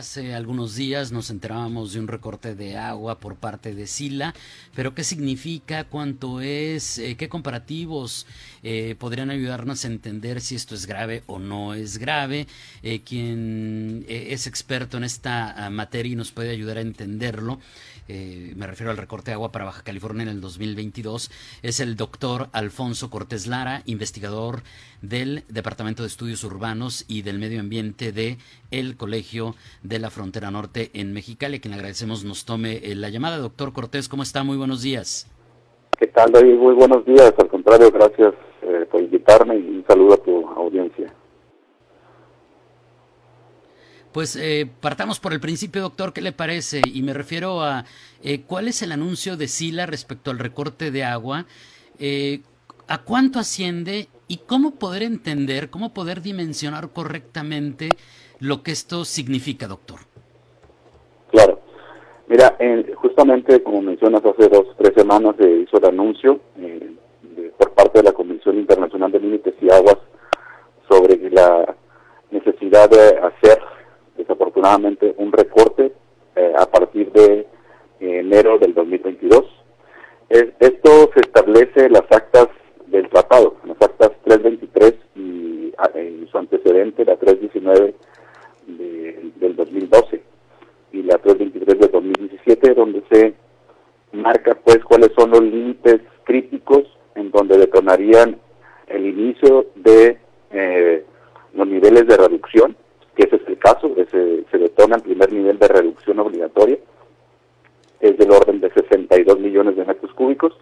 Hace algunos días nos enterábamos de un recorte de agua por parte de Sila, pero ¿qué significa? ¿Cuánto es? Eh, ¿Qué comparativos eh, podrían ayudarnos a entender si esto es grave o no es grave? Eh, quien es experto en esta ah, materia y nos puede ayudar a entenderlo, me refiero al recorte de agua para Baja California en el 2022, es el doctor Alfonso Cortés Lara, investigador del Departamento de Estudios Urbanos y del Medio Ambiente de el Colegio de la Frontera Norte en Mexicali, a quien le agradecemos nos tome eh, la llamada. Doctor Cortés, ¿cómo está? Muy buenos días. ¿Qué tal, David? Muy buenos días. Al contrario, gracias eh, por invitarme y un saludo a tu audiencia. Pues eh, partamos por el principio, doctor, ¿qué le parece? Y me refiero a cuál es el anuncio de Sila respecto al recorte de agua, a cuánto asciende y cómo poder entender, cómo poder dimensionar correctamente lo que esto significa, doctor. Claro. Mira, justamente como mencionas, hace dos tres semanas se hizo el anuncio eh, por parte de la Comisión Internacional de Límites y Aguas sobre la necesidad de hacer, desafortunadamente, un recorte eh, a partir de enero del marca pues cuáles son los límites críticos en donde detonarían el inicio de eh, los niveles de reducción, que ese es el caso, se, se detona el primer nivel de reducción obligatoria, es del orden de 62 millones de metros cúbicos,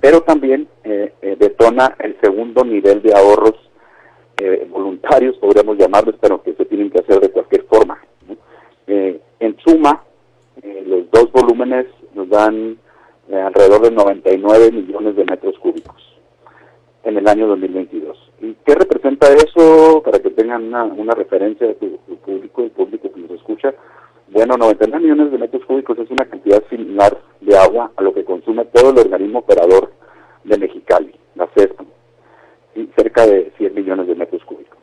pero también eh, eh, detona el segundo nivel de ahorros eh, voluntarios, podríamos llamarlos, pero que se tienen que hacer de cualquier forma. Eh, en suma, los dos volúmenes dan alrededor de 99 millones de metros cúbicos en el año 2022. ¿Y qué representa eso para que tengan una, una referencia de tu, público, el público que nos escucha? Bueno, 99 millones de metros cúbicos es una cantidad similar de agua a lo que consume todo el organismo operador de Mexicali, la CESCO cerca de 100 millones de metros cúbicos.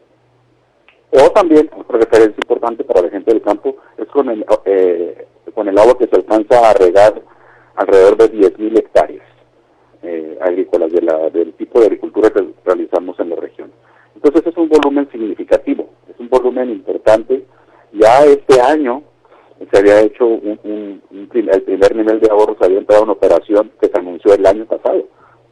O también, otra referencia importante para la gente del campo, es con el, eh, con el agua que se alcanza a regar alrededor de 10.000 hectáreas eh, agrícolas de la, del tipo de agricultura que realizamos en la región. Entonces es un volumen significativo, es un volumen importante. Ya este año se había hecho un, el primer nivel de ahorro, se había entrado en operación que se anunció el año pasado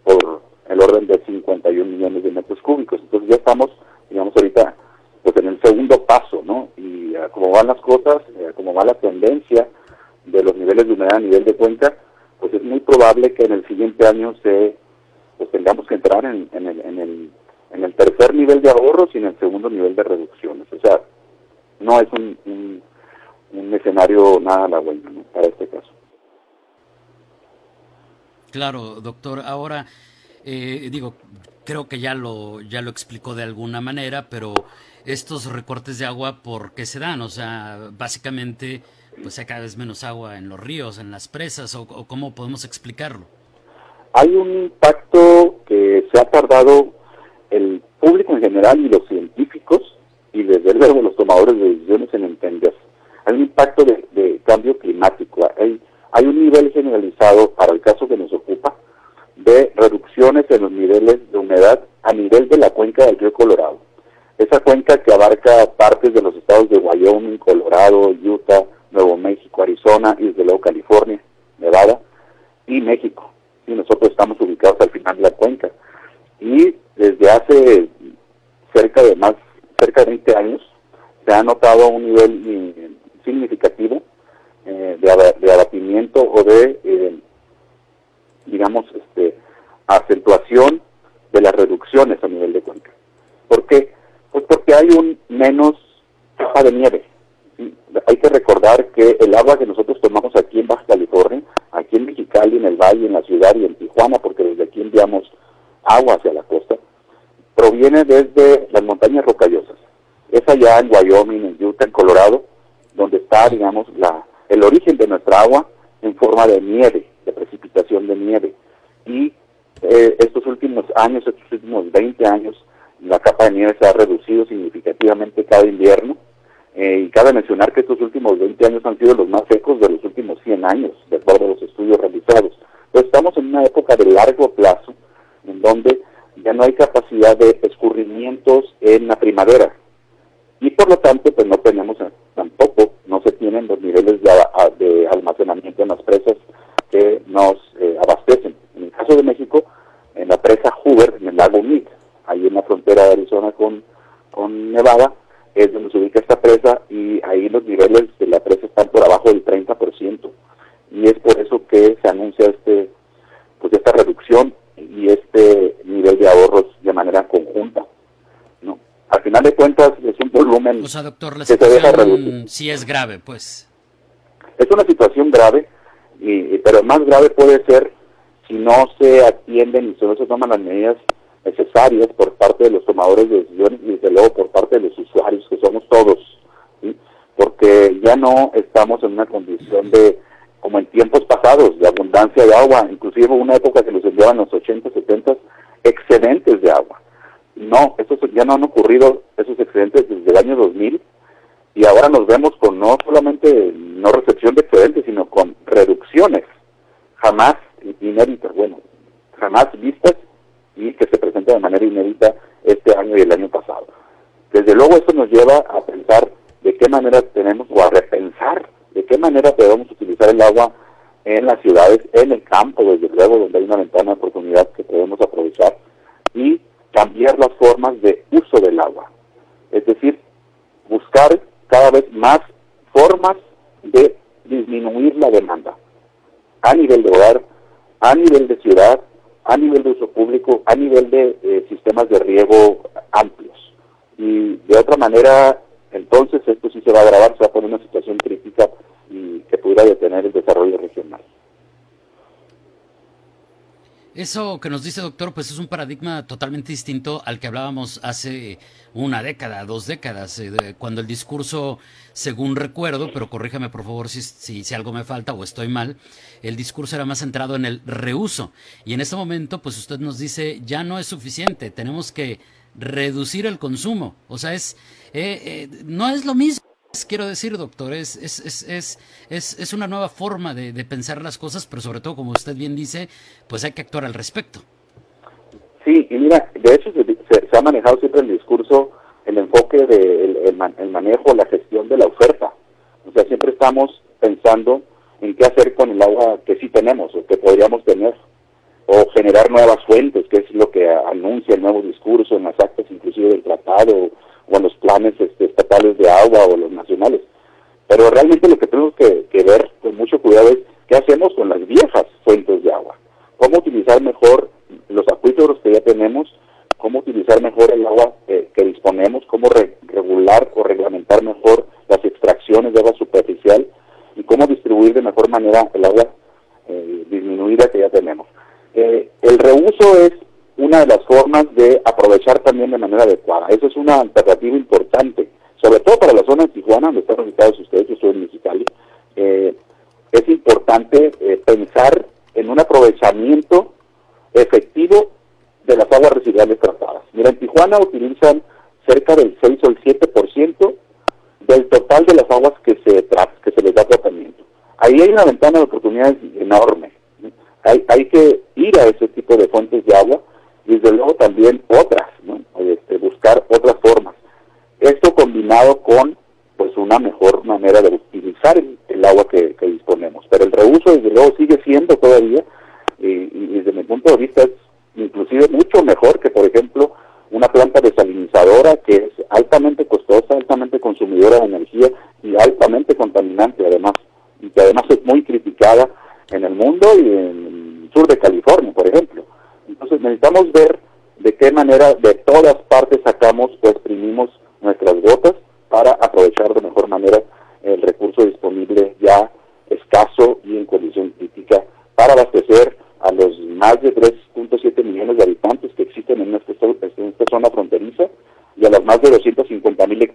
por el orden de 51 millones de metros cúbicos. Entonces ya estamos, digamos, ahorita pues en el segundo paso, ¿no? Y uh, como van las cosas, eh, como va la tendencia de los niveles de humedad a nivel de cuenca, probable que en el siguiente año se pues tengamos que entrar en, en, el, en, el, en el tercer nivel de ahorros y en el segundo nivel de reducciones. O sea, no es un, un, un escenario nada halagüeño ¿no? para este caso. Claro, doctor. Ahora, eh, digo, creo que ya lo, ya lo explicó de alguna manera, pero estos recortes de agua, ¿por qué se dan? O sea, básicamente, pues hay cada vez menos agua en los ríos, en las presas, o, cómo podemos explicarlo. Hay un impacto que se ha tardado el público en general y los científicos, y desde luego los tomadores de decisiones en entender. Hay un impacto de, de cambio climático, hay, hay un nivel generalizado para el caso o de eh, digamos, este, acentuación de las reducciones a nivel de cuenca. ¿Por qué? Pues porque hay un menos capa de nieve. Hay que recordar que el agua que nosotros tomamos aquí en Baja California, aquí en Mexicali, en el Valle, en la ciudad y en Tijuana, porque desde aquí enviamos agua hacia la costa, proviene desde las montañas rocallosas. Es allá en Wyoming, en Utah, en Colorado, donde está, digamos, la, el origen de nuestra agua en forma de nieve, de precipitación de nieve. Y eh, estos últimos años, estos últimos 20 años, la capa de nieve se ha reducido significativamente cada invierno. Eh, y cabe mencionar que estos últimos 20 años han sido los más secos de los últimos 100 años, de acuerdo a los estudios realizados. Entonces estamos en una época de largo plazo, en donde ya no hay capacidad de escurrimientos en la primavera. Y por lo tanto, pues no tenemos tampoco, no se tienen los niveles de, almacenamiento las presas que nos eh, abastecen. En el caso de México, en la presa Hoover, en el lago Mead, ahí en la frontera de Arizona con, con Nevada, es donde se ubica esta presa y ahí los niveles de la presa están por abajo del 30%. Y es por eso que se anuncia este pues esta reducción y este nivel de ahorros de manera conjunta. ¿no? Al final de cuentas es un volumen o sea, doctor, la que se deja reducir. Sí es grave, pues. Una situación grave, y, pero más grave puede ser si no se atienden y si no se toman las medidas necesarias por parte de los tomadores de decisiones y desde luego por parte de los usuarios que somos todos, porque ya no estamos en una condición de como en tiempos pasados, de abundancia de agua, inclusive una época que los enviaban los 80, 70, excedentes de agua. No, estos ya no han ocurrido esos excedentes desde el año 2000 y ahora nos vemos con no solamente no recepción de excedentes, sino con reducciones jamás inéditas, bueno, jamás vistas y que se presentan de manera inédita este año y el año pasado. Desde luego esto nos lleva a pensar de qué manera tenemos o a repensar de qué manera podemos utilizar el agua en las ciudades, en el campo, desde luego, donde hay una ventana de oportunidad que podemos aprovechar, y cambiar las formas de uso del agua. Es decir, buscar cada vez más formas de disminuir la demanda a nivel de hogar, a nivel de ciudad, a nivel de uso público, a nivel de eh, sistemas de riego amplios. Y de otra manera, entonces esto sí se va a agravar, se va a poner una situación crítica y que pudiera detener el desarrollo regional. Eso que nos dice doctor, pues es un paradigma totalmente distinto al que hablábamos hace una década, dos décadas, eh, cuando el discurso, según recuerdo, pero corríjame por favor si, si, si, algo me falta o estoy mal, el discurso era más centrado en el reuso. Y en este momento, pues usted nos dice, ya no es suficiente, tenemos que reducir el consumo. O sea, es eh, eh, no es lo mismo. Quiero decir, doctor, es, es, es, es, es una nueva forma de, pensar las cosas, pero sobre todo, como usted bien dice, pues hay que actuar al respecto. Sí, y mira, de hecho se, ha manejado siempre el discurso, el enfoque del de el, manejo, la gestión de la oferta. O sea, siempre estamos pensando en qué hacer con el agua que sí tenemos o que podríamos tener o generar nuevas fuentes, que es lo que anuncia el nuevo discurso en las actas inclusive del tratado o en los planes este, estatales de agua o los nacionales. Pero realmente lo que tenemos que, ver con mucho cuidado es qué hacemos con las viejas fuentes de agua, cómo utilizar mejor los acuíferos que ya tenemos, cómo utilizar mejor el agua que disponemos, cómo regular o reglamentar mejor las extracciones de agua superficial y cómo distribuir de mejor manera el agua eh, disminuida que ya tenemos. Eh, el reuso es una de las oportunidades enorme. Hay, hay que ir a ese tipo de fuentes de agua y desde luego también otras, ¿no? Este, buscar otras formas. Esto combinado con pues una mejor manera de utilizar el, agua que, disponemos. Pero el reuso desde luego sigue siendo todavía, y, desde mi punto de vista es inclusive mucho mejor que por ejemplo una planta desalinizadora que es altamente costosa, altamente consumidora de energía y altamente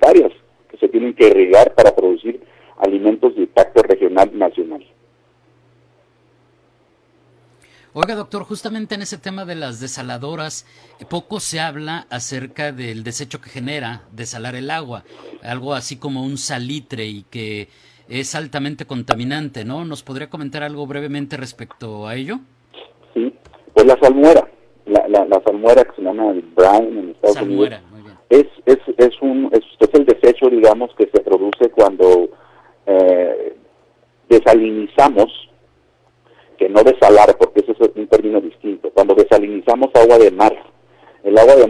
hectáreas que se tienen que irrigar para producir alimentos de impacto regional nacional. Oiga, doctor, justamente en ese tema de las desaladoras, poco se habla acerca del desecho que genera desalar el agua, algo así como un salitre y que es altamente contaminante, ¿no? ¿Nos podría comentar algo brevemente respecto a ello? Sí, pues la salmuera, la, salmuera que se llama el brown en Estados salmuera, Unidos.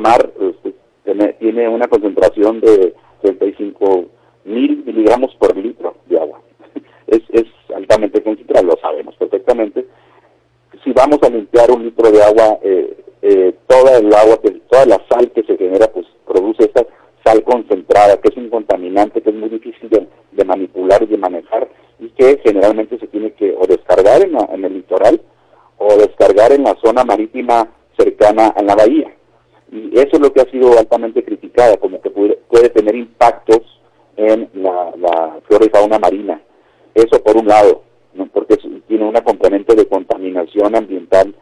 Mar este, tiene una concentración de 35 mil miligramos por litro de agua. es, altamente concentrado, lo sabemos perfectamente. Si vamos a limpiar un litro de agua, eh, eh, toda el agua, toda la sal que se genera, pues produce esta sal concentrada, que es un contaminante que es muy difícil de manipular y de manejar y que generalmente se tiene que o descargar en, el litoral o descargar en la zona marítima cercana a la bahía. Y eso es lo que ha sido altamente criticada, como que puede, tener impactos en la, flora y fauna marina. Eso por un lado, porque tiene una componente de contaminación ambiental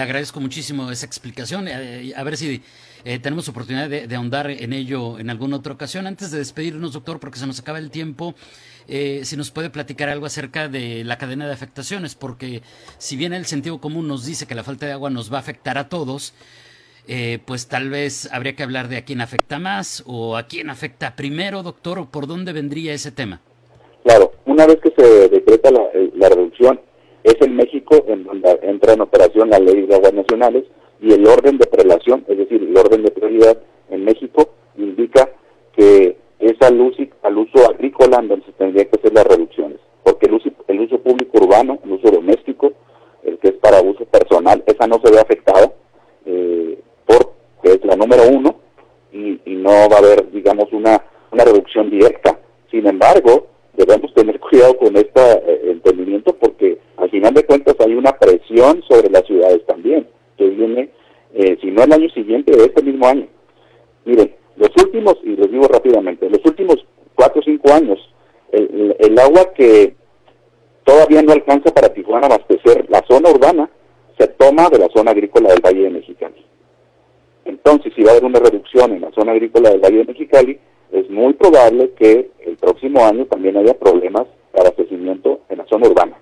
Le agradezco muchísimo esa explicación. Eh, a ver si eh, tenemos oportunidad de, ahondar en ello en alguna otra ocasión. Antes de despedirnos, doctor, porque se nos acaba el tiempo, si nos puede platicar algo acerca de la cadena de afectaciones, porque si bien el sentido común nos dice que la falta de agua nos va a afectar a todos, eh, pues tal vez habría que hablar de a quién afecta más o a quién afecta primero, doctor, o por dónde vendría ese tema. Claro, una vez que se decreta la, eh, reducción, es en México en donde entra en operación la ley de aguas nacionales y el orden de prelación, es decir, el orden de prioridad no el año siguiente, de este mismo año. Miren, los últimos, y les digo rápidamente, los últimos cuatro o cinco años, el, agua que todavía no alcanza para Tijuana abastecer la zona urbana, se toma de la zona agrícola del Valle de Mexicali. Entonces, si va a haber una reducción en la zona agrícola del Valle de Mexicali, es muy probable que el próximo año también haya problemas para abastecimiento en la zona urbana,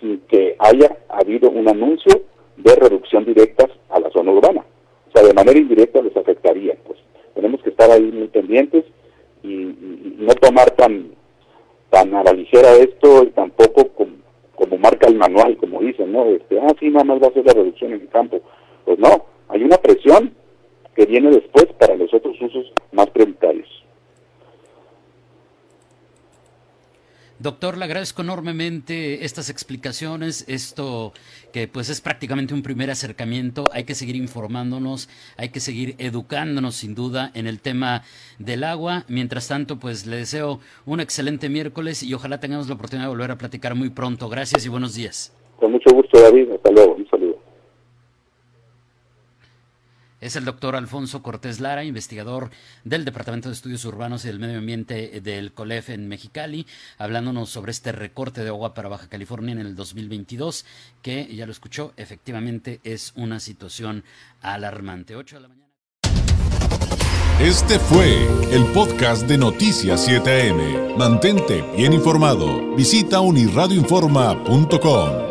sin que haya habido un anuncio de reducción directas a la zona urbana. O sea, de manera indirecta les afectaría. Pues tenemos que estar ahí muy pendientes y, no tomar tan tan a la ligera esto y tampoco como, marca el manual, como dicen, ¿no? Este, ah, sí, nada más va a ser la reducción en el campo. Pues no, hay una presión que viene después para los otros usos más prioritarios. Doctor, le agradezco enormemente estas explicaciones, esto que pues es prácticamente un primer acercamiento, hay que seguir informándonos, hay que seguir educándonos sin duda en el tema del agua. Mientras tanto, pues le deseo un excelente miércoles y ojalá tengamos la oportunidad de volver a platicar muy pronto. Gracias y buenos días. Con mucho gusto, David. Hasta luego. Un saludo. Es el doctor Alfonso Cortés Lara, investigador del Departamento de Estudios Urbanos y del Medio Ambiente del COLEF en Mexicali, hablándonos sobre este recorte de agua para Baja California en el 2022, que ya lo escuchó, efectivamente es una situación alarmante. 8 de la mañana. Este fue el podcast de Noticias 7am. Mantente bien informado. Visita unirradioinforma.com.